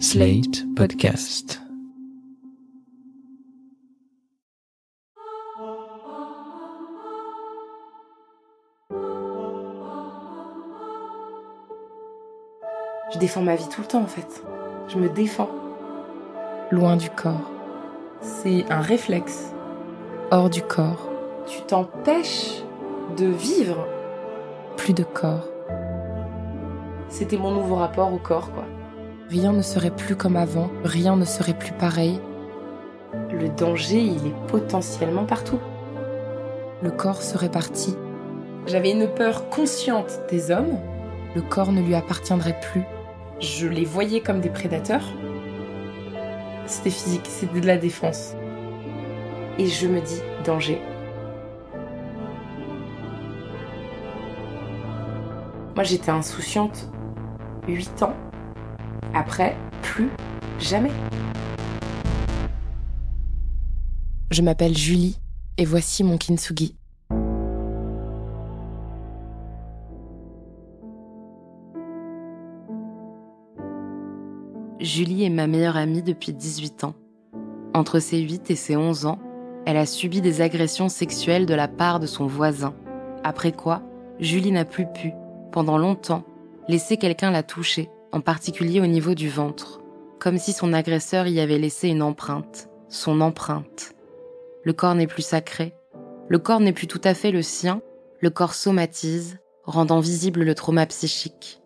Slate Podcast. Je défends ma vie tout le temps en fait. Je me défends. Loin du corps. C'est un réflexe. Hors du corps. Tu t'empêches de vivre. Plus de corps. C'était mon nouveau rapport au corps quoi. Rien ne serait plus comme avant, rien ne serait plus pareil. Le danger, il est potentiellement partout. Le corps serait parti. J'avais une peur consciente des hommes. Le corps ne lui appartiendrait plus. Je les voyais comme des prédateurs. C'était physique, c'était de la défense. Et je me dis, danger. Moi j'étais insouciante 8 ans. Après, plus jamais. Je m'appelle Julie et voici mon kintsugi. Julie est ma meilleure amie depuis 18 ans. Entre ses 8 et ses 11 ans, elle a subi des agressions sexuelles de la part de son voisin. Après quoi, Julie n'a plus pu, pendant longtemps, laisser quelqu'un la toucher, en particulier au niveau du ventre, comme si son agresseur y avait laissé une empreinte, son empreinte. Le corps n'est plus sacré, le corps n'est plus tout à fait le sien, le corps somatise, rendant visible le trauma psychique.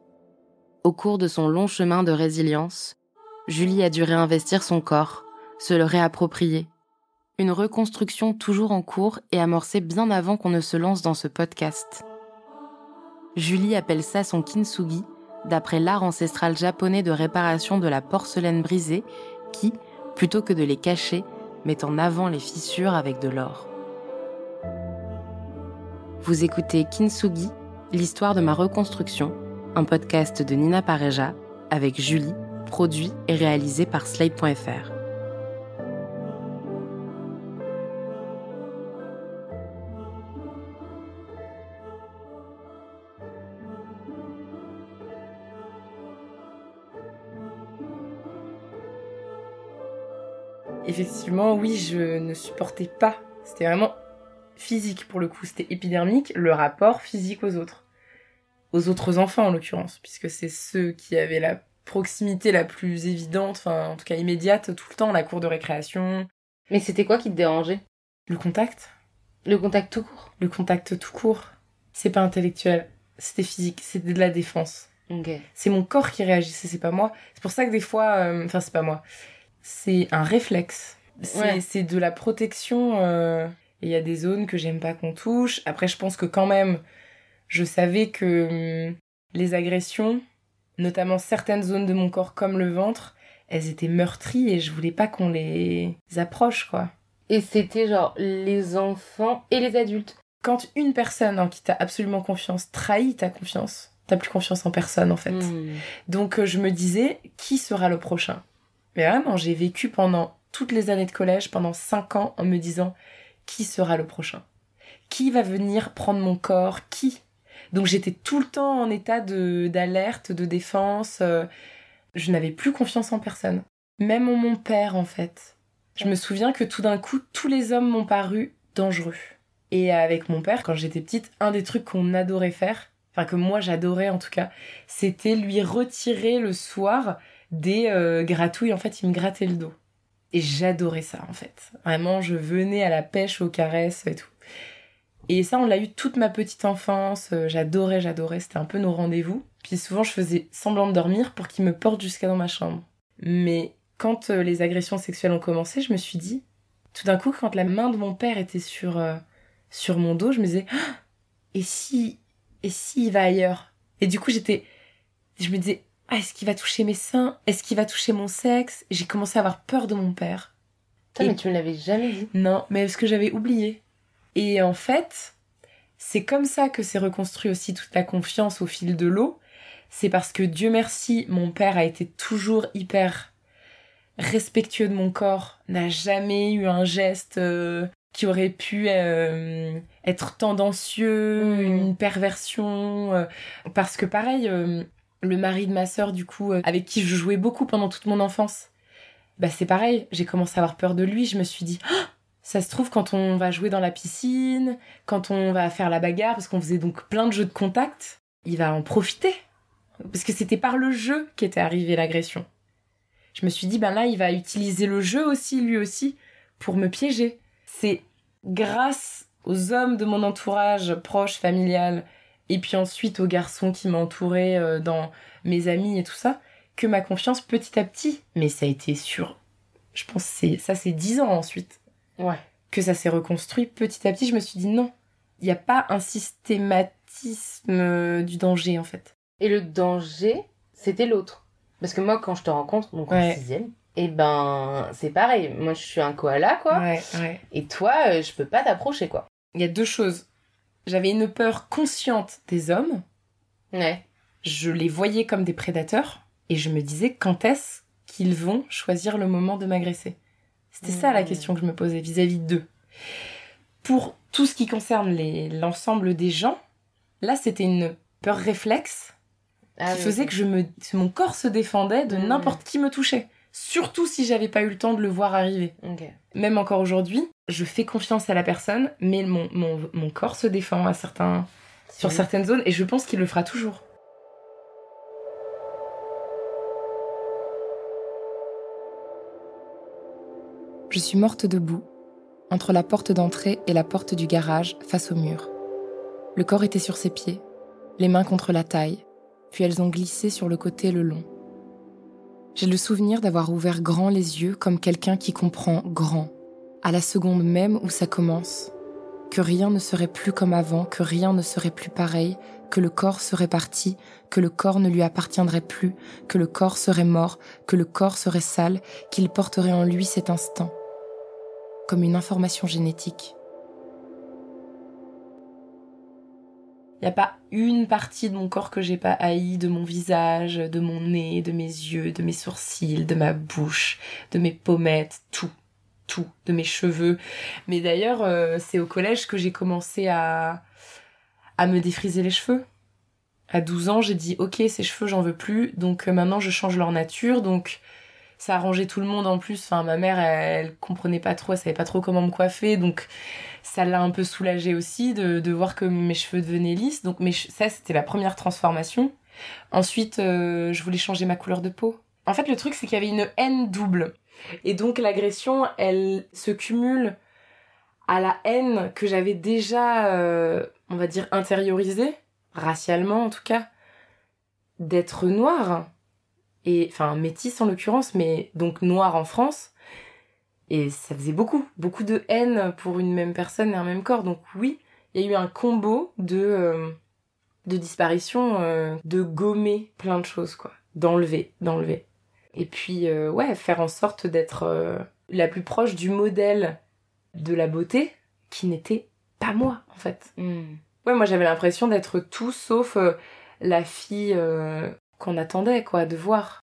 Au cours de son long chemin de résilience, Julie a dû réinvestir son corps, se le réapproprier. Une reconstruction toujours en cours et amorcée bien avant qu'on ne se lance dans ce podcast. Julie appelle ça son kintsugi, d'après l'art ancestral japonais de réparation de la porcelaine brisée, qui, plutôt que de les cacher, met en avant les fissures avec de l'or. Vous écoutez Kintsugi, l'histoire de ma reconstruction, un podcast de Nina Pareja avec Julie, produit et réalisé par Slate.fr. Effectivement, oui, je ne supportais pas. C'était vraiment physique pour le coup, c'était épidermique, le rapport physique aux autres. Aux autres enfants en l'occurrence, puisque c'est ceux qui avaient la proximité la plus évidente, enfin en tout cas immédiate tout le temps, la cour de récréation. Mais c'était quoi qui te dérangeait? Le contact. Le contact tout court? Le contact tout court. C'est pas intellectuel, c'était physique, c'était de la défense. Ok. C'est mon corps qui réagissait, c'est pas moi. C'est pour ça que des fois, euh, enfin c'est pas moi, c'est un réflexe. C'est Ouais. de la protection. euh, et Il y a des zones que j'aime pas qu'on touche. Après, je pense que quand même, je savais que hum, les agressions, notamment certaines zones de mon corps comme le ventre, elles étaient meurtries et je voulais pas qu'on les approche, quoi. Et c'était genre les enfants et les adultes. Quand une personne en qui t'as absolument confiance trahit ta confiance, t'as plus confiance en personne en fait. Hmm. Donc euh, je me disais, qui sera le prochain? J'ai vécu pendant toutes les années de collège, pendant 5 ans, en me disant, qui sera le prochain? Qui va venir prendre mon corps? Qui? Donc j'étais tout le temps en état de d'alerte, de défense. euh, je n'avais plus confiance en personne. Même en mon père, en fait. Je me souviens que tout d'un coup, tous les hommes m'ont paru dangereux. Et avec mon père, quand j'étais petite, un des trucs qu'on adorait faire, enfin que moi j'adorais en tout cas, c'était lui retirer le soir des euh, gratouilles. En fait, il me grattait le dos. Et j'adorais ça, en fait. Vraiment, je venais à la pêche, aux caresses et tout. Et ça, on l'a eu toute ma petite enfance. Euh, J'adorais, j'adorais. C'était un peu nos rendez-vous. Puis souvent, je faisais semblant de dormir pour qu'il me porte jusqu'à dans ma chambre. Mais quand euh, les agressions sexuelles ont commencé, je me suis dit, tout d'un coup, quand la main de mon père était sur, sur mon dos, je me disais, Ah et si, et si il va ailleurs? Et du coup, j'étais, je me disais, ah, est-ce qu'il va toucher mes seins? Est-ce qu'il va toucher mon sexe? J'ai commencé à avoir peur de mon père. Putain, Et- mais tu me l'avais jamais dit. Non, mais parce que j'avais oublié. Et en fait, c'est comme ça que s'est reconstruit aussi toute la confiance au fil de l'eau. C'est parce que Dieu merci, mon père a été toujours hyper respectueux de mon corps, n'a jamais eu un geste euh, qui aurait pu euh, être tendancieux, Mm. une perversion. euh, parce que pareil, Le mari de ma sœur, du coup, euh, avec qui je jouais beaucoup pendant toute mon enfance, bah c'est pareil, j'ai commencé à avoir peur de lui, je me suis dit, Ah ça se trouve quand on va jouer dans la piscine, quand on va faire la bagarre, parce qu'on faisait donc plein de jeux de contact, il va en profiter. Parce que c'était par le jeu qu'était arrivée l'agression. Je me suis dit, ben là, il va utiliser le jeu aussi, lui aussi, pour me piéger. C'est grâce aux hommes de mon entourage proche, familial, et puis ensuite aux garçons qui m'entouraient euh, dans mes amis et tout ça, que ma confiance petit à petit, mais ça a été sur, je pense, c'est ça c'est dix ans ensuite, Ouais. que ça s'est reconstruit petit à petit. Je me suis dit non, il n'y a pas un systématisme euh, du danger en fait. Et le danger, c'était l'autre. Parce que moi, quand je te rencontre, donc en Ouais. sixième, et ben, c'est pareil. Moi, je suis un koala, quoi. Ouais, ouais. Et toi, euh, je peux pas t'approcher, quoi. Il y a deux choses. J'avais une peur consciente des hommes. Ouais. Je les voyais comme des prédateurs et je me disais quand est-ce qu'ils vont choisir le moment de m'agresser? C'était ça la Mmh. question que je me posais vis-à-vis d'eux. Pour tout ce qui concerne les- l'ensemble des gens, là c'était une peur réflexe Ah, qui faisait que je me, mon corps se défendait de Mmh. n'importe qui me touchait. Surtout si j'avais pas eu le temps de le voir arriver. Même encore aujourd'hui, je fais confiance à la personne, mais mon, mon, mon corps se défend à certains, sur certaines zones et je pense qu'il le fera toujours. Je suis morte debout, entre la porte d'entrée et la porte du garage, face au mur. Le corps était sur ses pieds, les mains contre la taille, puis elles ont glissé sur le côté le long. J'ai le souvenir d'avoir ouvert grand les yeux comme quelqu'un qui comprend grand, à la seconde même où ça commence, que rien ne serait plus comme avant, que rien ne serait plus pareil, que le corps serait parti, que le corps ne lui appartiendrait plus, que le corps serait mort, que le corps serait sale, qu'il porterait en lui cet instant, comme une information génétique. Il n'y a pas une partie de mon corps que j'ai pas haï, de mon visage, de mon nez, de mes yeux, de mes sourcils, de ma bouche, de mes pommettes, tout, tout, de mes cheveux. Mais d'ailleurs, euh, c'est au collège que j'ai commencé à, à me défriser les cheveux. À 12 ans, j'ai dit ok, ces cheveux, j'en veux plus, donc euh, maintenant je change leur nature, donc ça arrangeait tout le monde en plus. Enfin, ma mère, elle, comprenait pas trop, elle savait pas trop comment me coiffer, donc ça l'a un peu soulagée aussi de, de voir que mes cheveux devenaient lisses. Donc mes ça, c'était la première transformation. Ensuite, euh, je voulais changer ma couleur de peau. En fait, le truc, c'est qu'il y avait une haine double. Et donc l'agression, elle se cumule à la haine que j'avais déjà, euh, on va dire, intériorisée, racialement en tout cas, d'être noire. Et, enfin, métisse en l'occurrence, mais donc noire en France. Et ça faisait beaucoup, beaucoup de haine pour une même personne et un même corps. Donc oui, il y a eu un combo de, euh, de disparition, euh, de gommer plein de choses, quoi. D'enlever, d'enlever. Et puis, euh, ouais, faire en sorte d'être euh, la plus proche du modèle de la beauté qui n'était pas moi, en fait. Hmm. Ouais, moi j'avais l'impression d'être tout sauf euh, la fille euh, qu'on attendait, quoi, de voir.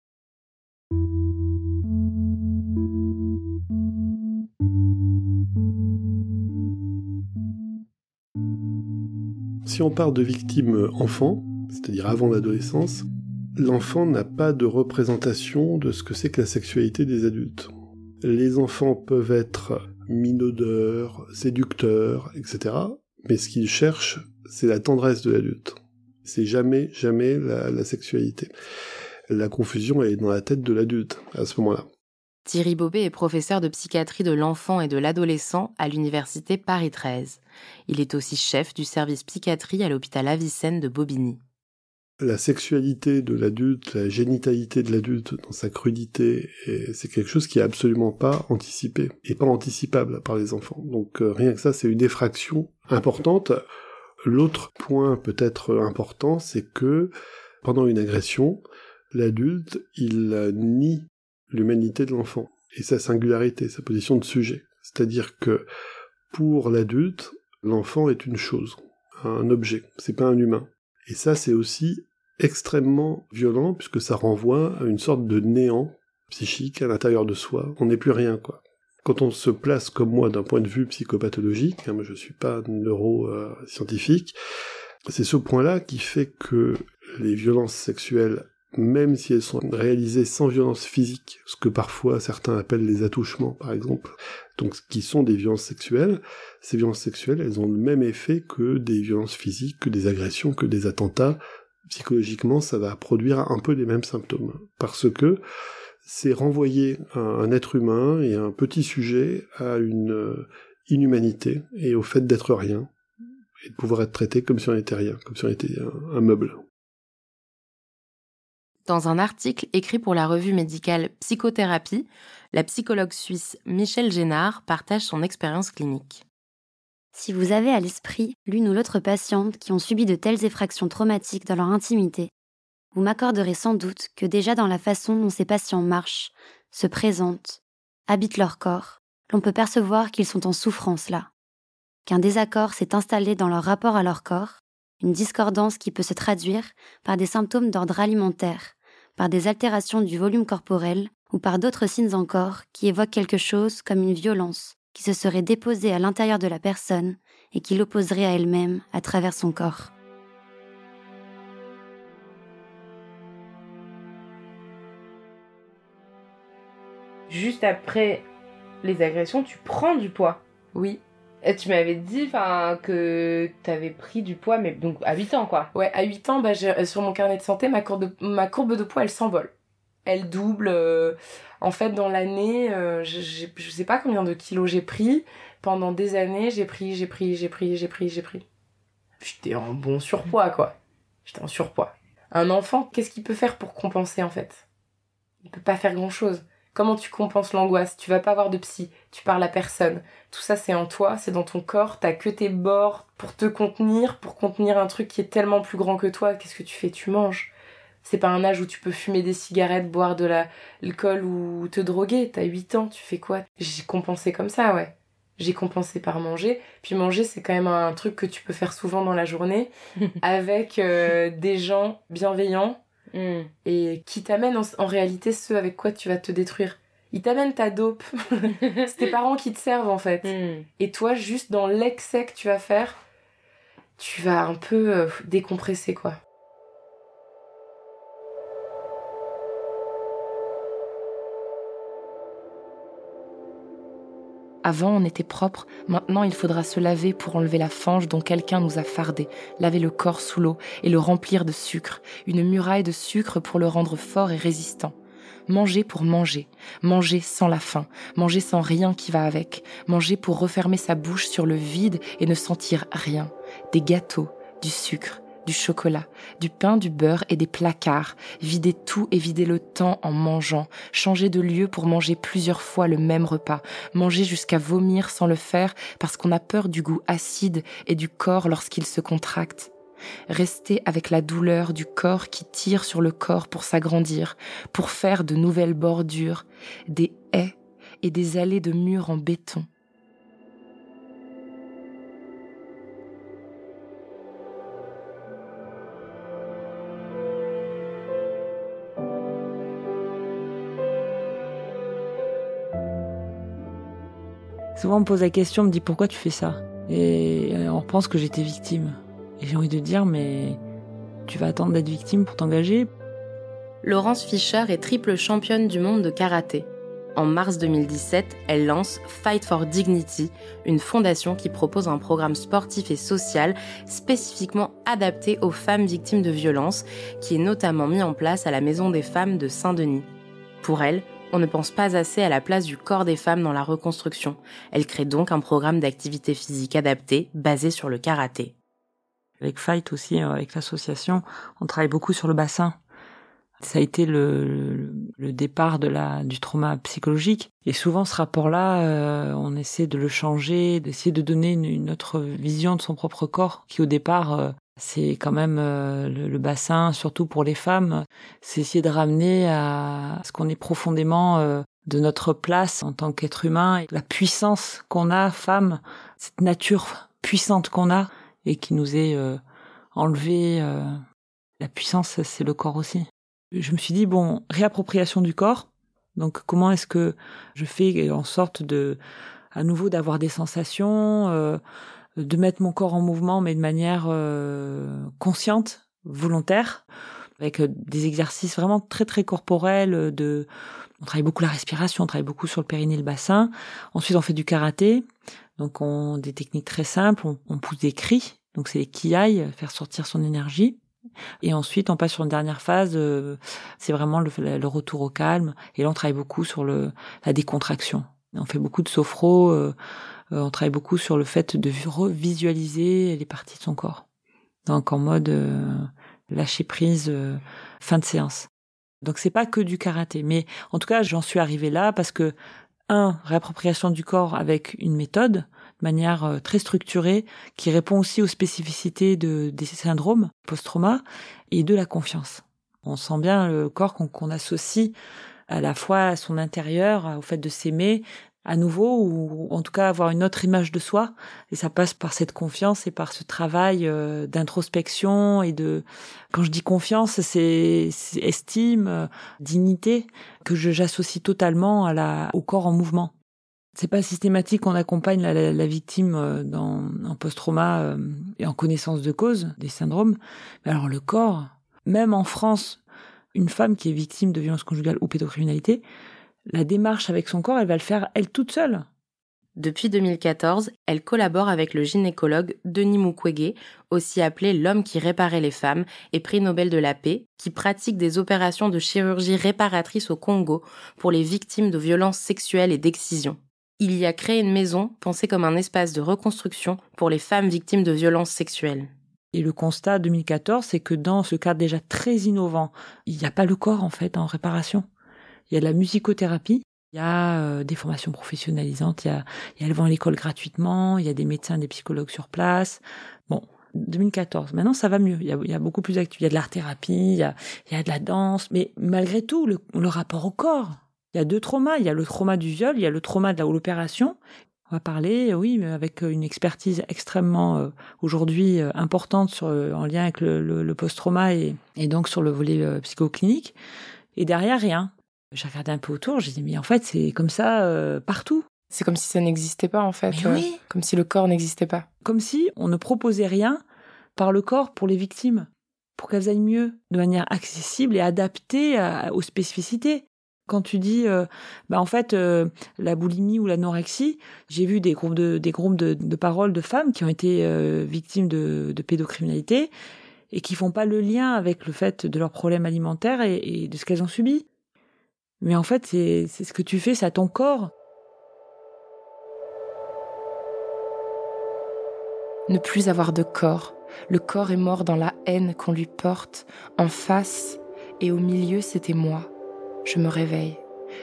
Si on part de victime enfant, c'est-à-dire avant l'adolescence, l'enfant n'a pas de représentation de ce que c'est que la sexualité des adultes. Les enfants peuvent être minaudeurs, séducteurs, etc. Mais ce qu'ils cherchent, c'est la tendresse de l'adulte. C'est jamais, jamais la, sexualité. La confusion est dans la tête de l'adulte à ce moment-là. Thierry Bobet est professeur de psychiatrie de l'enfant et de l'adolescent à l'université Paris 13. Il est aussi chef du service psychiatrie à l'hôpital Avicenne de Bobigny. La sexualité de l'adulte, la génitalité de l'adulte dans sa crudité, c'est quelque chose qui est absolument pas anticipé et pas anticipable par les enfants. Donc euh, rien que ça, c'est une effraction importante. L'autre point peut-être important, c'est que pendant une agression, l'adulte, il nie l'humanité de l'enfant et sa singularité, sa position de sujet. C'est-à-dire que pour l'adulte, l'enfant est une chose, un objet, c'est pas un humain. Et ça, c'est aussi extrêmement violent puisque ça renvoie à une sorte de néant psychique à l'intérieur de soi. On n'est plus rien, quoi. Quand on se place comme moi d'un point de vue psychopathologique, hein, je suis pas neuroscientifique, c'est ce point-là qui fait que les violences sexuelles, même si elles sont réalisées sans violence physique, ce que parfois certains appellent les attouchements par exemple, donc qui sont des violences sexuelles, ces violences sexuelles, elles ont le même effet que des violences physiques, que des agressions, que des attentats. Psychologiquement, ça va produire un peu les mêmes symptômes, parce que c'est renvoyer un, être humain et un petit sujet à une euh, inhumanité et au fait d'être rien, et de pouvoir être traité comme si on était rien, comme si on était un, meuble. Dans un article écrit pour la revue médicale Psychothérapie, la psychologue suisse Michelle Génard partage son expérience clinique. Si vous avez à l'esprit l'une ou l'autre patiente qui ont subi de telles effractions traumatiques dans leur intimité, vous m'accorderez sans doute que déjà dans la façon dont ces patients marchent, se présentent, habitent leur corps, l'on peut percevoir qu'ils sont en souffrance là, qu'un désaccord s'est installé dans leur rapport à leur corps, une discordance qui peut se traduire par des symptômes d'ordre alimentaire, par des altérations du volume corporel ou par d'autres signes encore qui évoquent quelque chose comme une violence qui se serait déposée à l'intérieur de la personne et qui l'opposerait à elle-même à travers son corps. Juste après les agressions, tu prends du poids. Oui, Et tu m'avais dit enfin que t'avais pris du poids, mais donc à 8 ans quoi. Ouais, à 8 ans, bah, j'ai- sur mon carnet de santé, ma courbe de, ma courbe de poids, elle s'envole. Elle double. euh, en fait, dans l'année, euh, je- je sais pas combien de kilos j'ai pris. Pendant des années, j'ai pris, j'ai pris, j'ai pris, j'ai pris, j'ai pris. J'étais en bon surpoids, quoi. J'étais en surpoids. Un enfant, qu'est-ce qu'il peut faire pour compenser, en fait? Il peut pas faire grand-chose. Comment tu compenses l'angoisse? Tu vas pas voir de psy, tu parles à personne. Tout ça, c'est en toi, c'est dans ton corps. T'as que tes bords pour te contenir, pour contenir un truc qui est tellement plus grand que toi. Qu'est-ce que tu fais? Tu manges. C'est pas un âge où tu peux fumer des cigarettes, boire de la- l'alcool ou te droguer. T'as 8 ans, tu fais quoi? J'ai compensé comme ça, ouais. J'ai compensé par manger. Puis manger, c'est quand même un truc que tu peux faire souvent dans la journée avec euh, des gens bienveillants Hmm. et qui t'amènent en, en réalité ce avec quoi tu vas te détruire. Ils t'amènent ta dope. c'est tes parents qui te servent en fait. Hmm. Et toi, juste dans l'excès que tu vas faire, tu vas un peu euh, décompresser quoi. Avant, on était propre, maintenant il faudra se laver pour enlever la fange dont quelqu'un nous a fardé, laver le corps sous l'eau et le remplir de sucre, une muraille de sucre pour le rendre fort et résistant. Manger pour manger, manger sans la faim, manger sans rien qui va avec, manger pour refermer sa bouche sur le vide et ne sentir rien. Des gâteaux, du sucre, du chocolat, du pain, du beurre et des placards, vider tout et vider le temps en mangeant, changer de lieu pour manger plusieurs fois le même repas, manger jusqu'à vomir sans le faire parce qu'on a peur du goût acide et du corps lorsqu'il se contracte. Rester avec la douleur du corps qui tire sur le corps pour s'agrandir, pour faire de nouvelles bordures, des haies et des allées de murs en béton. Souvent, on me pose la question, on me dit pourquoi tu fais ça? Et euh, on pense que j'étais victime. Et j'ai envie de dire, mais tu vas attendre d'être victime pour t'engager? Laurence Fischer est triple championne du monde de karaté. En mars 2017, elle lance Fight for Dignity, une fondation qui propose un programme sportif et social spécifiquement adapté aux femmes victimes de violences, qui est notamment mis en place à la Maison des femmes de Saint-Denis. Pour elle, on ne pense pas assez à la place du corps des femmes dans la reconstruction. Elle crée donc un programme d'activité physique adapté basé sur le karaté. Avec Fight aussi, euh, avec l'association, on travaille beaucoup sur le bassin. Ça a été le, le, départ de la, du trauma psychologique. Et souvent, ce rapport-là, euh, on essaie de le changer, d'essayer de donner une, une, autre vision de son propre corps, qui au départ, euh, c'est quand même euh, le, le, bassin, surtout pour les femmes. C'est essayer de ramener à ce qu'on est profondément euh, de notre place en tant qu'être humain, et la puissance qu'on a, femme, cette nature puissante qu'on a et qui nous est euh, enlevée. la puissance, c'est le corps aussi je me suis dit bon réappropriation du corps donc comment est-ce que je fais en sorte de à nouveau d'avoir des sensations euh, de mettre mon corps en mouvement mais de manière euh, consciente volontaire avec euh, des exercices vraiment très très corporels euh, de on travaille beaucoup la respiration, on travaille beaucoup sur le périnée le bassin. Ensuite, on fait du karaté. Donc, on des techniques très simples. On, pousse des cris. Donc, c'est les kiai, faire sortir son énergie. Et ensuite, on passe sur une dernière phase. Euh, c'est vraiment le, le, retour au calme. Et là, on travaille beaucoup sur le, la décontraction. On fait beaucoup de sophro. Euh, on travaille beaucoup sur le fait de revisualiser les parties de son corps. Donc, en mode lâcher prise, euh, fin de séance. Donc c'est pas que du karaté, mais en tout cas j'en suis arrivée là parce que un réappropriation du corps avec une méthode de manière euh, très structurée qui répond aussi aux spécificités de des syndromes post-trauma et de la confiance. On sent bien le corps qu'on associe à la fois à son intérieur, au fait de s'aimer, à nouveau ou en tout cas avoir une autre image de soi. Et ça passe par cette confiance et par ce travail euh, d'introspection et de quand je dis confiance c'est estime euh, dignité que j'associe totalement à la au corps en mouvement. C'est pas systématique qu'on accompagne la, la, victime euh, dans un post-trauma et en connaissance de cause des syndromes. Mais alors le corps même en France une femme qui est victime de violence conjugale ou pédocriminalité la démarche avec son corps, elle va le faire elle toute seule. Depuis 2014, elle collabore avec le gynécologue Denis Mukwege, aussi appelé l'homme qui réparait les femmes et prix Nobel de la paix, qui pratique des opérations de chirurgie réparatrice au Congo pour les victimes de violences sexuelles et d'excision. Il y a créé une maison pensée comme un espace de reconstruction pour les femmes victimes de violences sexuelles. Et le constat 2014, c'est que dans ce cadre déjà très innovant, il n'y a pas le corps en fait en réparation il y a de la musicothérapie, il y a euh, des formations professionnalisantes, il y a, il y a elles vont à l'école gratuitement, il y a des médecins, des psychologues sur place. Bon, 2014. Maintenant, ça va mieux. Il y a, beaucoup plus d'activités. Il y a de l'art-thérapie, il y a, il y a de la danse, mais malgré tout, le, le rapport au corps. Il y a deux traumas. Il y a le trauma du viol, il y a le trauma de l'opération. On va parler, oui, mais avec une expertise extrêmement euh, aujourd'hui euh, importante en lien avec le, le, le post-trauma et, donc sur le volet psychoclinique. Et derrière, rien. J'ai regardé un peu autour, j'ai dit mais en fait c'est comme ça euh, partout. C'est comme si ça n'existait pas en fait. Euh, oui. Comme si le corps n'existait pas. Comme si on ne proposait rien par le corps pour les victimes, pour qu'elles aillent mieux, de manière accessible et adaptée aux spécificités. Quand tu dis, euh, bah en fait, la boulimie ou l'anorexie, j'ai vu des groupes de des groupes de, de, paroles de femmes qui ont été victimes de, de, pédocriminalité et qui font pas le lien avec le fait de leurs problèmes alimentaires et, et de ce qu'elles ont subi. Mais en fait, c'est ce que tu fais, c'est à ton corps. Ne plus avoir de corps. Le corps est mort dans la haine qu'on lui porte. En face et au milieu, c'était moi. Je me réveille.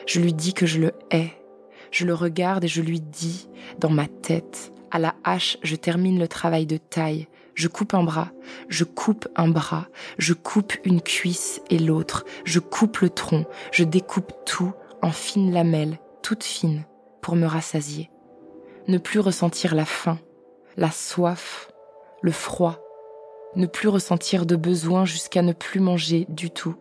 Je lui dis que je le hais. Je le regarde et je lui dis, dans ma tête, à la hache, je termine le travail de taille. Je coupe un bras, je coupe un bras, je coupe une cuisse et l'autre, je coupe le tronc, je découpe tout en fines lamelles, toutes fines, pour me rassasier. Ne plus ressentir la faim, la soif, le froid, ne plus ressentir de besoin jusqu'à ne plus manger du tout.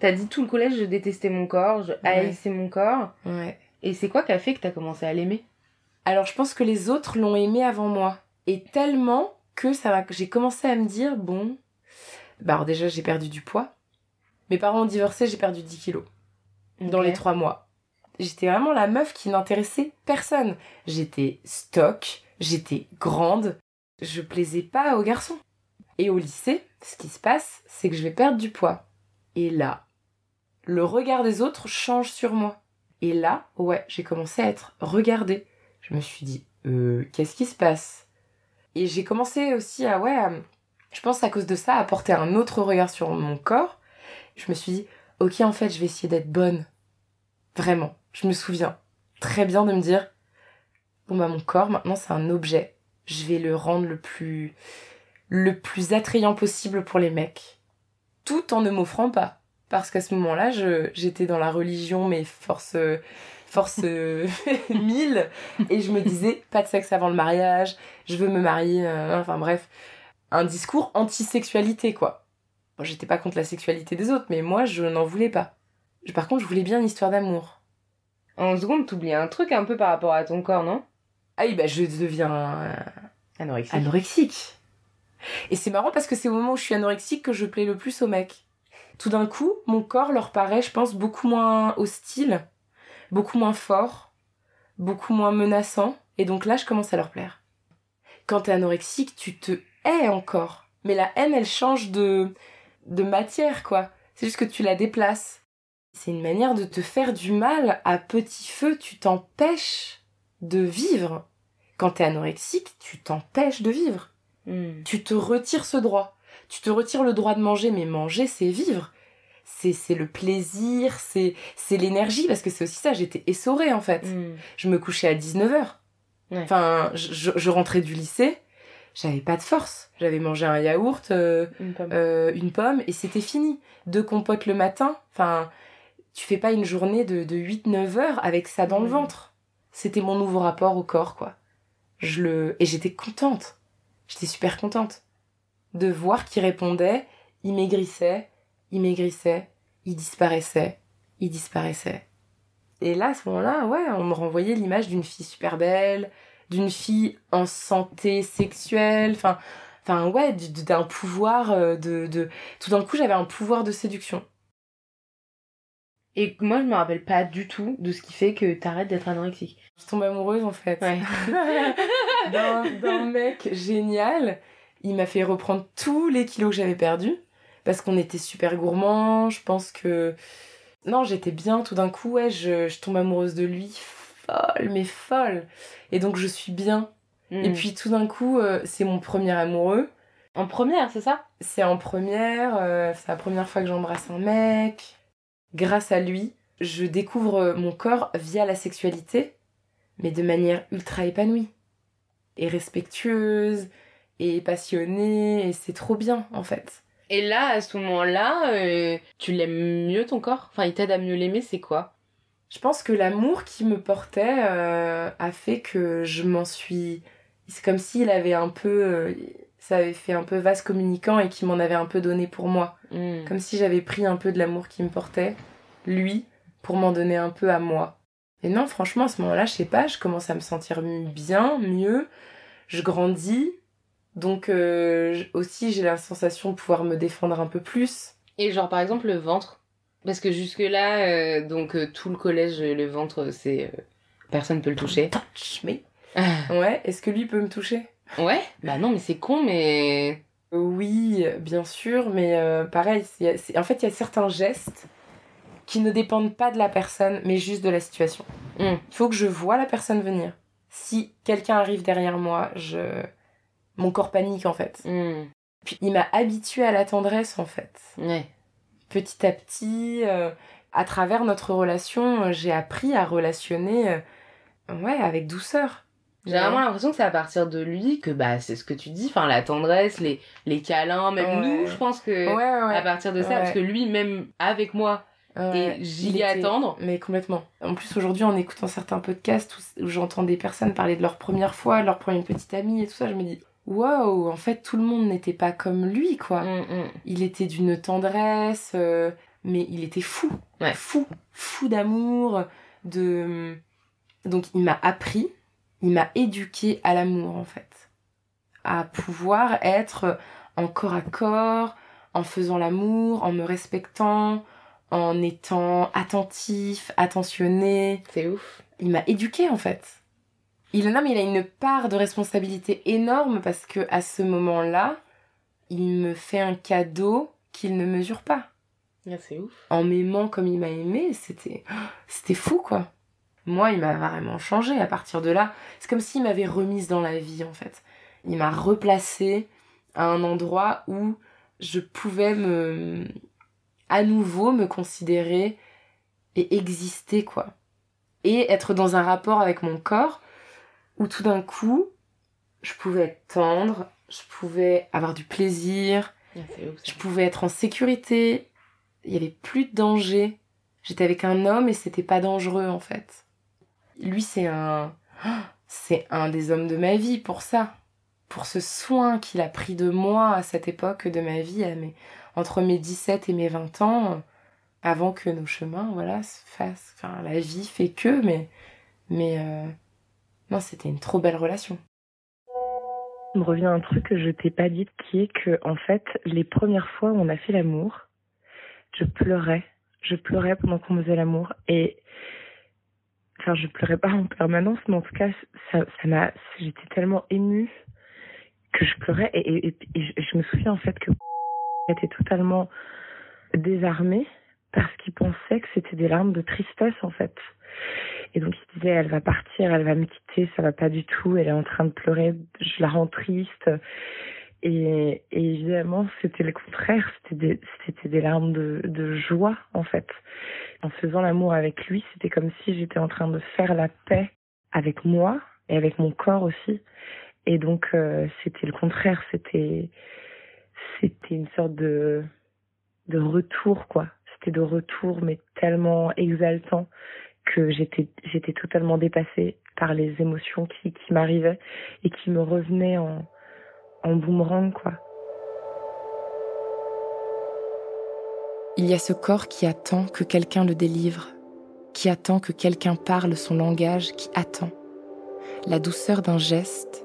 T'as dit tout le collège, je détestais mon corps, je haïssais mon corps. Ouais. Et c'est quoi qui a fait que t'as commencé à l'aimer? Alors je pense que les autres l'ont aimé avant moi. Et tellement que ça j'ai commencé à me dire, bon, bah alors déjà j'ai perdu du poids. Mes parents ont divorcé, j'ai perdu 10 kilos. Dans les trois mois. J'étais vraiment la meuf qui n'intéressait personne. J'étais stock, j'étais grande, je plaisais pas aux garçons. Et au lycée, ce qui se passe, c'est que je vais perdre du poids. Et là, le regard des autres change sur moi. Et là, ouais, j'ai commencé à être regardée je me suis dit, euh, qu'est-ce qui se passe? Et j'ai commencé aussi à, ouais, je pense à cause de ça, à porter un autre regard sur mon corps. Je me suis dit, ok, en fait, je vais essayer d'être bonne. Vraiment. Je me souviens très bien de me dire, bon bah mon corps, maintenant, c'est un objet. Je vais le rendre le plus, le plus attrayant possible pour les mecs. Tout en ne m'offrant pas. Parce qu'à ce moment-là, j'étais dans la religion, mais force force 1000 euh, et je me disais pas de sexe avant le mariage, je veux me marier, euh, enfin bref, un discours anti-sexualité quoi. Bon, j'étais pas contre la sexualité des autres, mais moi je n'en voulais pas. Par contre, je voulais bien une histoire d'amour. En seconde, t'oublies un truc un peu par rapport à ton corps, non? Ah oui, bah je deviens anorexique. anorexique. Et c'est marrant parce que c'est au moment où je suis anorexique que je plais le plus aux mecs. Tout d'un coup, mon corps leur paraît, je pense, beaucoup moins hostile, beaucoup moins fort, beaucoup moins menaçant. Et donc là, je commence à leur plaire. Quand t'es anorexique, tu te hais encore. Mais la haine, elle change de, de matière, quoi. C'est juste que tu la déplaces. C'est une manière de te faire du mal à petit feu, tu t'empêches de vivre. Quand t'es anorexique, tu t'empêches de vivre. Hmm. Tu te retires ce droit. Tu te retires le droit de manger, mais manger, c'est vivre. C'est, c'est le plaisir, c'est, c'est l'énergie, parce que c'est aussi ça, j'étais essorée en fait. Hmm. Je me couchais à 19h. Ouais. Enfin, je, je- rentrais du lycée, j'avais pas de force. J'avais mangé un yaourt, euh, Une pomme. euh, une pomme, et c'était fini. Deux compotes le matin, enfin, tu fais pas une journée de, de 8-9 heures avec ça dans le Mm. ventre. C'était mon nouveau rapport au corps, quoi. Je le... Et j'étais contente. J'étais super contente. De voir qu'il répondait, il maigrissait, il maigrissait, il disparaissait, il disparaissait. Et là, à ce moment-là, ouais, on me renvoyait l'image d'une fille super belle, d'une fille en santé sexuelle, enfin, enfin ouais, d'un pouvoir euh, de, de... Tout d'un coup, j'avais un pouvoir de séduction. Et moi, je me rappelle pas du tout de ce qui fait que t'arrêtes d'être anorexique. Je tombe amoureuse, en fait. Ouais. d'un mec génial. Il m'a fait reprendre tous les kilos que j'avais perdus. Parce qu'on était super gourmands. Je pense que. Non, j'étais bien. Tout d'un coup, ouais, je, je tombe amoureuse de lui. Folle, mais folle. Et donc, je suis bien. Et Hmm. puis, tout d'un coup, euh, c'est mon premier amoureux. en première, c'est ça? C'est en première. euh, c'est la première fois que j'embrasse un mec. Grâce à lui, je découvre mon corps via la sexualité, mais de manière ultra épanouie. Et respectueuse, et passionnée, et c'est trop bien, en fait. Et là, à ce moment-là, euh, tu l'aimes mieux ton corps? Enfin, il t'aide à mieux l'aimer, c'est quoi? Je pense que l'amour qui me portait euh, a fait que je m'en suis. C'est comme s'il avait un peu. euh, ça avait fait un peu vase communicant et qu'il m'en avait un peu donné pour moi. Hmm. Comme si j'avais pris un peu de l'amour qui me portait, lui, pour m'en donner un peu à moi. Et non, franchement, à ce moment-là, je sais pas, je commence à me sentir bien, mieux, je grandis, donc euh, aussi j'ai la sensation de pouvoir me défendre un peu plus. Et genre, par exemple, le ventre Parce que jusque-là, euh, donc euh, tout le collège, le ventre, c'est... personne peut le toucher. Touch me. Ouais, est-ce que lui peut me toucher? Ouais Bah non, mais c'est con, mais... Oui, bien sûr, mais pareil, c'est- c'est- en fait, il y a certains gestes qui ne dépendent pas de la personne, mais juste de la situation. Mm. Il faut que je vois la personne venir. Si quelqu'un arrive derrière moi, je... mon corps panique en fait. Hmm. Puis il m'a habituée à la tendresse en fait. Ouais. Petit à petit, euh, à travers notre relation, euh, j'ai appris à relationner euh, ouais, avec douceur. J'ai vraiment l'impression que c'est à partir de lui que bah c'est ce que tu dis, enfin la tendresse, les, les câlins, même Ouais. nous, je pense que Ouais, à partir de ça, parce que lui, même avec moi, et j'y attendre. Mais complètement. En plus, aujourd'hui, en écoutant certains podcasts où, où j'entends des personnes parler de leur première fois, de leur première petite amie et tout ça, je me dis, waouh, en fait, tout le monde n'était pas comme lui, quoi. Mm, mm. Il était d'une tendresse, euh, mais il était fou. Ouais. Fou. Fou d'amour, de... Donc, il m'a appris, il m'a éduqué à l'amour, en fait. À pouvoir être en corps à corps, en faisant l'amour, en me respectant, en étant attentif, attentionné. C'est ouf. Il m'a éduqué, en fait. Il, non, mais il a une part de responsabilité énorme parce que à ce moment-là, il me fait un cadeau qu'il ne mesure pas. Ah, c'est ouf. En m'aimant comme il m'a aimé, c'était c'était fou quoi. Moi, il m'a vraiment changé à partir de là. C'est comme s'il m'avait remise dans la vie en fait. Il m'a replacée à un endroit où je pouvais me à nouveau me considérer et exister quoi. Et être dans un rapport avec mon corps où tout d'un coup, je pouvais être tendre, je pouvais avoir du plaisir, je pouvais être en sécurité, il y avait plus de danger. J'étais avec un homme et c'était pas dangereux en fait. Lui c'est un c'est un des hommes de ma vie pour ça. Pour ce soin qu'il a pris de moi à cette époque de ma vie, à mes- entre mes 17 et mes 20 ans, avant que nos chemins voilà se fassent. Enfin la vie fait que mais mais euh, non, c'était une trop belle relation. Il me revient un truc que je t'ai pas dit, qui est que, en fait, les premières fois où on a fait l'amour, je pleurais. Je pleurais pendant qu'on faisait l'amour. Et, enfin, je pleurais pas en permanence, mais en tout cas, ça, ça j'étais tellement émue que je pleurais. Et, je me souviens, en fait, que était totalement désarmé parce qu'il pensait que c'était des larmes de tristesse, en fait. Et donc il disait, elle va partir, elle va me quitter, ça va pas du tout, elle est en train de pleurer, je la rends triste. Et, et évidemment, c'était le contraire, c'était des, c'était des larmes de, de joie, en fait. En faisant l'amour avec lui, c'était comme si j'étais en train de faire la paix avec moi et avec mon corps aussi. Et donc, euh, c'était le contraire, c'était, c'était une sorte de, de retour, quoi. C'était de retour, mais tellement exaltant que j'étais totalement dépassée par les émotions qui, qui m'arrivaient et qui me revenaient en, en boomerang quoi. Il y a ce corps qui attend que quelqu'un le délivre, qui attend que quelqu'un parle son langage, qui attend la douceur d'un geste,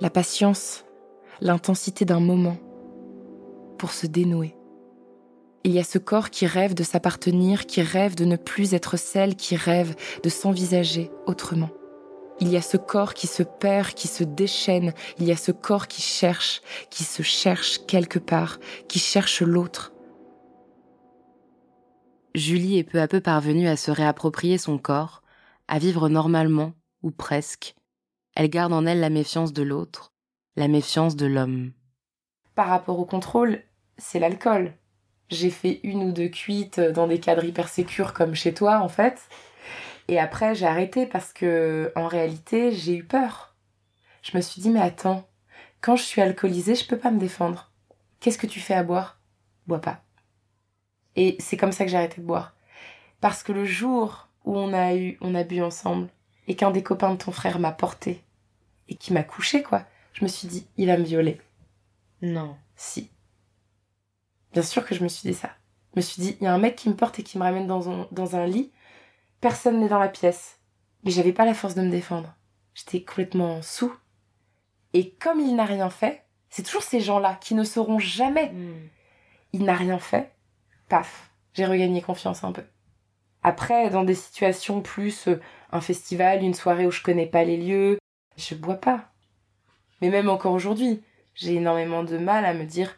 la patience, l'intensité d'un moment pour se dénouer. Il y a ce corps qui rêve de s'appartenir, qui rêve de ne plus être celle, qui rêve de s'envisager autrement. Il y a ce corps qui se perd, qui se déchaîne, il y a ce corps qui cherche, qui se cherche quelque part, qui cherche l'autre. Julie est peu à peu parvenue à se réapproprier son corps, à vivre normalement, ou presque. Elle garde en elle la méfiance de l'autre, la méfiance de l'homme. Par rapport au contrôle, c'est l'alcool j'ai fait une ou deux cuites dans des cadres hyper sécures comme chez toi en fait. Et après j'ai arrêté parce que en réalité j'ai eu peur. Je me suis dit mais attends, quand je suis alcoolisée je peux pas me défendre. Qu'est-ce que tu fais à boire? Bois pas. Et c'est comme ça que j'ai arrêté de boire. Parce que le jour où on a eu, on a bu ensemble et qu'un des copains de ton frère m'a porté et qui m'a couché quoi, je me suis dit il va me violer. Non. Si. Bien sûr que je me suis dit ça. Je me suis dit, il y a un mec qui me porte et qui me ramène dans un, dans un lit. Personne n'est dans la pièce. Mais j'avais pas la force de me défendre. J'étais complètement sous. Et comme il n'a rien fait, c'est toujours ces gens-là qui ne sauront jamais. Hmm. Il n'a rien fait. Paf. J'ai regagné confiance un peu. Après, dans des situations plus euh, un festival, une soirée où je connais pas les lieux, je bois pas. Mais même encore aujourd'hui, j'ai énormément de mal à me dire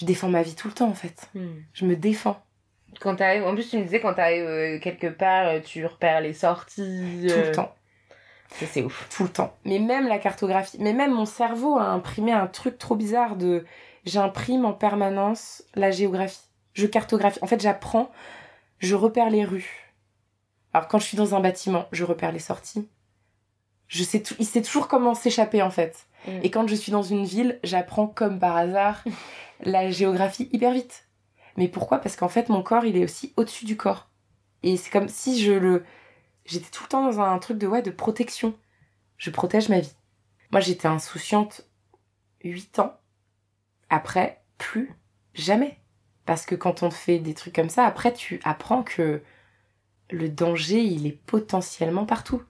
je défends ma vie tout le temps en fait. Hmm. Je me défends. Quand t'arrives, en plus tu me disais quand t'arrives euh, quelque part, euh, tu repères les sorties. Tout le euh, temps. c'est ouf. Tout le temps. Mais même la cartographie, mais même mon cerveau a imprimé un truc trop bizarre de, j'imprime en permanence la géographie. Je cartographie. En fait, j'apprends, je repère les rues. Alors quand je suis dans un bâtiment, je repère les sorties. Je sais tout, il sait toujours comment s'échapper en fait. Et quand je suis dans une ville, j'apprends comme par hasard la géographie hyper vite. Mais pourquoi? Parce qu'en fait, mon corps, il est aussi au-dessus du corps. Et c'est comme si je le... J'étais tout le temps dans un truc de, ouais, de protection. Je protège ma vie. Moi, j'étais insouciante 8 ans. Après, plus jamais. Parce que quand on fait des trucs comme ça, après, tu apprends que le danger, il est potentiellement partout.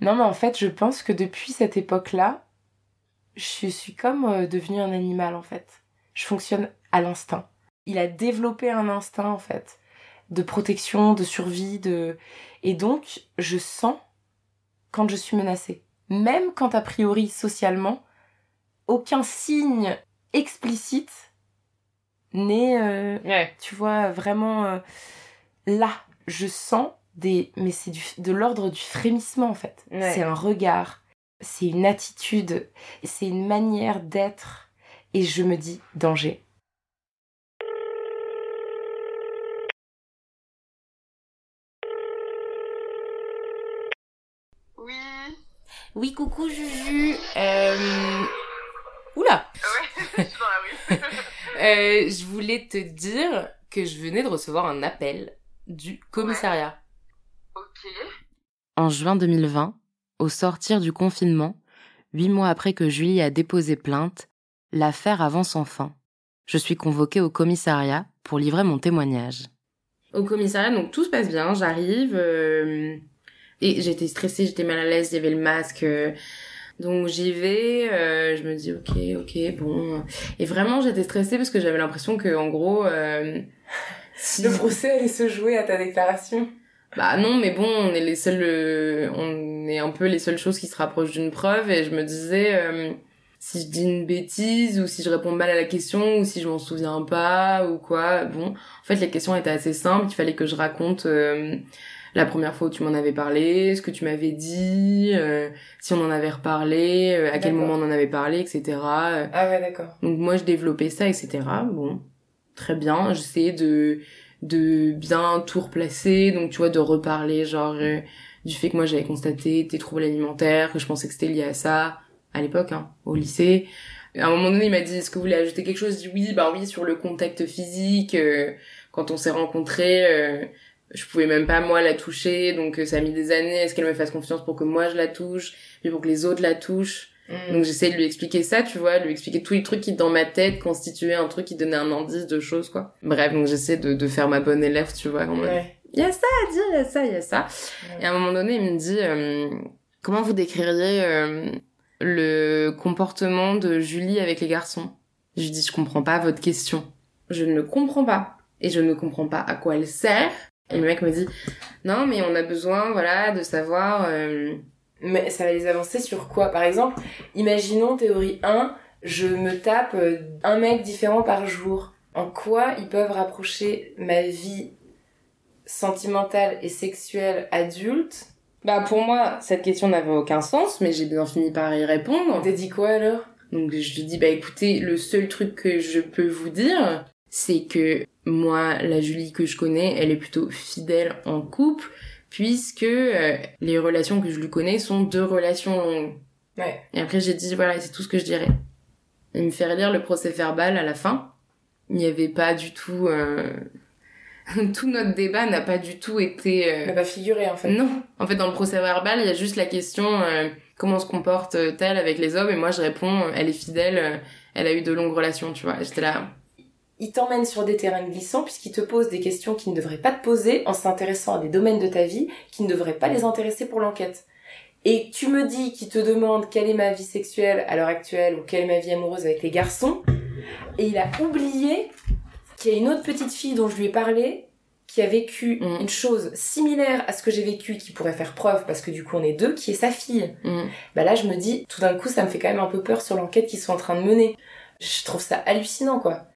Non, mais en fait, je pense que depuis cette époque-là, je suis comme euh, devenue un animal, en fait je fonctionne à l'instinct. Il a développé un instinct en fait de protection, de survie, de et donc je sens quand je suis menacée. Même quand a priori socialement aucun signe explicite n'est euh, tu vois vraiment euh, là, je sens des mais c'est de l'ordre du frémissement en fait. C'est un regard, c'est une attitude, c'est une manière d'être et je me dis danger. Oui. Oui, coucou Juju. Euh... Oula. Ouais, je suis dans la rue. euh, je voulais te dire que je venais de recevoir un appel du commissariat. Ok. En juin 2020, au sortir du confinement, huit mois après que Julie a déposé plainte, L'affaire avance enfin. Je suis convoquée au commissariat pour livrer mon témoignage. Au commissariat, donc tout se passe bien, j'arrive. Euh, et j'étais stressée, j'étais mal à l'aise, il y avait le masque. Euh, Donc j'y vais, euh, je me dis ok, ok, bon. Et vraiment j'étais stressée parce que j'avais l'impression que en gros, euh, si- Le procès allait se jouer à ta déclaration. bah non, mais bon, on est les seuls, euh, on est un peu les seules choses qui se rapprochent d'une preuve. Et je me disais, euh, si je dis une bêtise ou si je réponds mal à la question ou si je m'en souviens pas ou quoi. Bon, en fait les questions étaient assez simples. Il fallait que je raconte. euh, la première fois où tu m'en avais parlé, ce que tu m'avais dit, euh, si on en avait reparlé, euh, à quel moment on en avait parlé, etc. Ah ouais, d'accord. donc moi je développais ça, etc. Bon, très bien. J'essayais de de bien tout replacer, donc tu vois de reparler genre euh, du fait que moi j'avais constaté tes troubles alimentaires, que je pensais que c'était lié à ça à l'époque, hein, au lycée. À un moment donné, il m'a dit est-ce que vous voulez ajouter quelque chose? Je dis oui, bah oui sur le contact physique. euh, quand on s'est rencontrés, euh, je pouvais même pas moi la toucher, donc euh, ça a mis des années. Est-ce qu'elle me fasse confiance pour que moi je la touche, puis pour que les autres la touchent? Mm. donc j'essaie de lui expliquer ça, tu vois, de lui expliquer tous les trucs qui dans ma tête constituaient un truc qui donnait un indice de choses quoi. Bref, donc j'essaie de, de faire ma bonne élève, tu vois, en mode Ouais. Il y a ça à dire, il y a ça, il y a ça. Ouais. Et à un moment donné, il me dit euh, comment vous décririez euh, le comportement de Julie avec les garçons? Je lui dis je comprends pas votre question. Je ne comprends pas et je ne comprends pas à quoi elle sert. Et le mec me dit non mais on a besoin voilà de savoir euh, Mais ça va les avancer sur quoi? Par exemple, imaginons théorie 1, je me tape euh, un mec différent par jour. En quoi ils peuvent rapprocher ma vie sentimentale et sexuelle adulte Bah pour moi, cette question n'avait aucun sens, mais j'ai bien fini par y répondre. On t'a dit quoi alors? Donc je lui dis bah écoutez, le seul truc que je peux vous dire, c'est que moi, la Julie que je connais, elle est plutôt fidèle en couple, puisque euh, les relations que je lui connais sont deux relations longues. Ouais. Et après j'ai dit voilà, c'est tout ce que je dirais. Il me fait relire le procès verbal à la fin. Il n'y avait pas du tout... euh, tout notre débat n'a pas du tout été... euh, n'a pas figuré en fait. non. En fait, dans le procès verbal, il y a juste la question euh, comment se comporte-t-elle avec les hommes Et moi, je réponds euh, elle est fidèle, euh, elle a eu de longues relations, tu vois. J'étais là. Il t'emmène sur des terrains glissants puisqu'il te pose des questions qu'il ne devrait pas te poser en s'intéressant à des domaines de ta vie qui ne devraient pas les intéresser pour l'enquête. Et tu me dis qu'il te demande quelle est ma vie sexuelle à l'heure actuelle ou quelle est ma vie amoureuse avec les garçons, et il a oublié qu'il y a une autre petite fille dont je lui ai parlé qui a vécu Mm. une chose similaire à ce que j'ai vécu qui pourrait faire preuve parce que du coup on est deux, qui est sa fille. Mm. Bah là je me dis, tout d'un coup ça me fait quand même un peu peur sur l'enquête qu'ils sont en train de mener. Je trouve ça hallucinant quoi.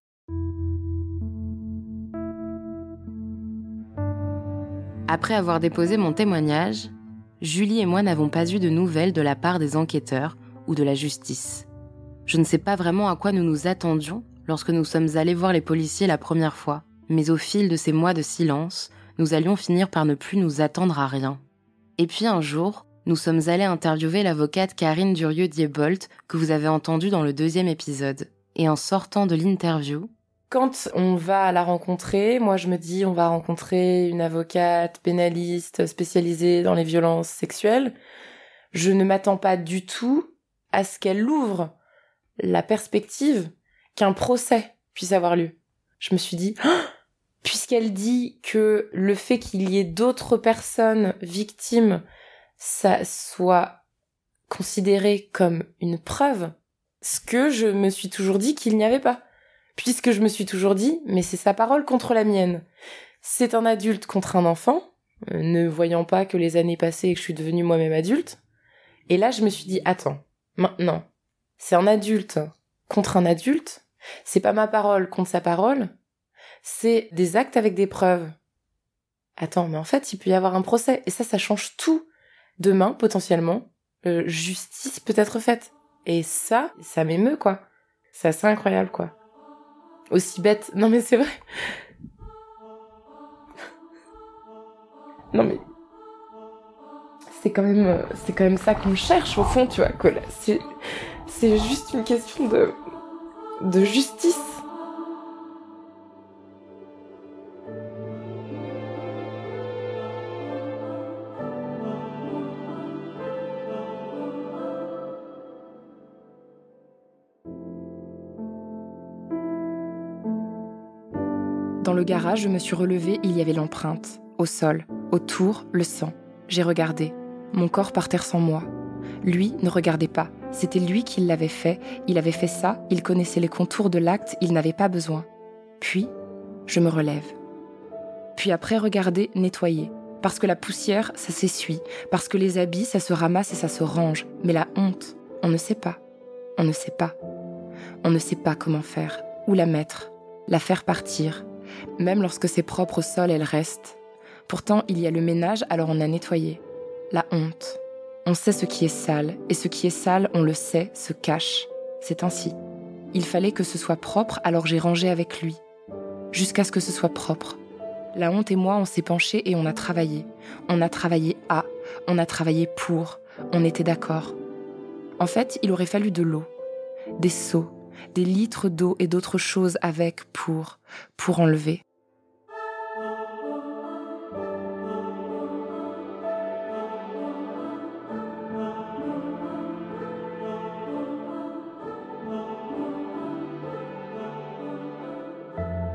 Après avoir déposé mon témoignage, Julie et moi n'avons pas eu de nouvelles de la part des enquêteurs ou de la justice. Je ne sais pas vraiment à quoi nous nous attendions lorsque nous sommes allés voir les policiers la première fois, mais au fil de ces mois de silence, nous allions finir par ne plus nous attendre à rien. Et puis un jour, nous sommes allés interviewer l'avocate Karine Durieux-Diebolt que vous avez entendue dans le deuxième épisode. Et en sortant de l'interview, Quand on va la rencontrer, moi je me dis on va rencontrer une avocate pénaliste spécialisée dans les violences sexuelles. Je ne m'attends pas du tout à ce qu'elle ouvre la perspective qu'un procès puisse avoir lieu. Je me suis dit, Ah puisqu'elle dit que le fait qu'il y ait d'autres personnes victimes, ça soit considéré comme une preuve, ce que je me suis toujours dit qu'il n'y avait pas puisque je me suis toujours dit, mais c'est sa parole contre la mienne. C'est un adulte contre un enfant, euh, ne voyant pas que les années passées et que je suis devenue moi-même adulte. Et là, je me suis dit, attends, maintenant, c'est un adulte contre un adulte, c'est pas ma parole contre sa parole, c'est des actes avec des preuves. Attends, mais en fait, il peut y avoir un procès, et ça, ça change tout. Demain, potentiellement, euh, justice peut être faite. Et ça, ça m'émeut, quoi. C'est assez incroyable, quoi aussi bête. Non mais c'est vrai. Non mais c'est quand même euh, c'est quand même ça qu'on cherche au fond, tu vois que c'est c'est juste une question de de justice. Dans le garage, je me suis relevée, il y avait l'empreinte. Au sol, autour, le sang. J'ai regardé. Mon corps par terre sans moi. Lui ne regardait pas. C'était lui qui l'avait fait. Il avait fait ça, il connaissait les contours de l'acte, il n'avait pas besoin. Puis, je me relève. Puis après, regardez, nettoyer. Parce que la poussière, ça s'essuie. Parce que les habits, ça se ramasse et ça se range. Mais la honte, on ne sait pas. On ne sait pas. On ne sait pas comment faire. Où la mettre. La faire partir. Même lorsque c'est propre au sol, elle reste. Pourtant, il y a le ménage, alors on a nettoyé. La honte. On sait ce qui est sale, et ce qui est sale, on le sait, se cache. C'est ainsi. Il fallait que ce soit propre, alors j'ai rangé avec lui. Jusqu'à ce que ce soit propre. La honte et moi, on s'est penchés et on a travaillé. On a travaillé à, on a travaillé pour, on était d'accord. En fait, il aurait fallu de l'eau, des seaux, des litres d'eau et d'autres choses avec, pour, pour enlever.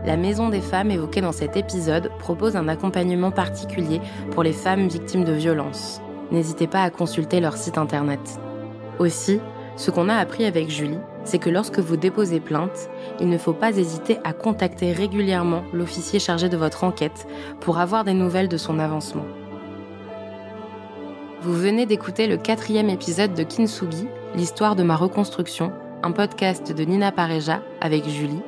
La Maison des femmes évoquée dans cet épisode propose un accompagnement particulier pour les femmes victimes de violences. N'hésitez pas à consulter leur site internet. Aussi, ce qu'on a appris avec Julie, c'est que lorsque vous déposez plainte, il ne faut pas hésiter à contacter régulièrement l'officier chargé de votre enquête pour avoir des nouvelles de son avancement. Vous venez d'écouter le quatrième épisode de Kinsugi, l'histoire de ma reconstruction, un podcast de Nina Pareja avec Julie,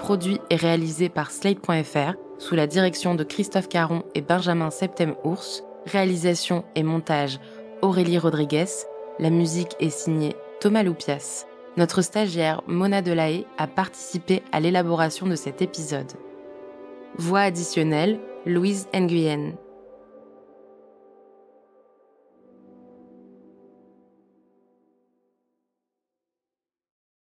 produit et réalisé par Slate.fr sous la direction de Christophe Caron et Benjamin Septem-Ours, réalisation et montage Aurélie Rodriguez, la musique est signée Thomas Loupias. Notre stagiaire Mona Delahaye a participé à l'élaboration de cet épisode. Voix additionnelle Louise Nguyen.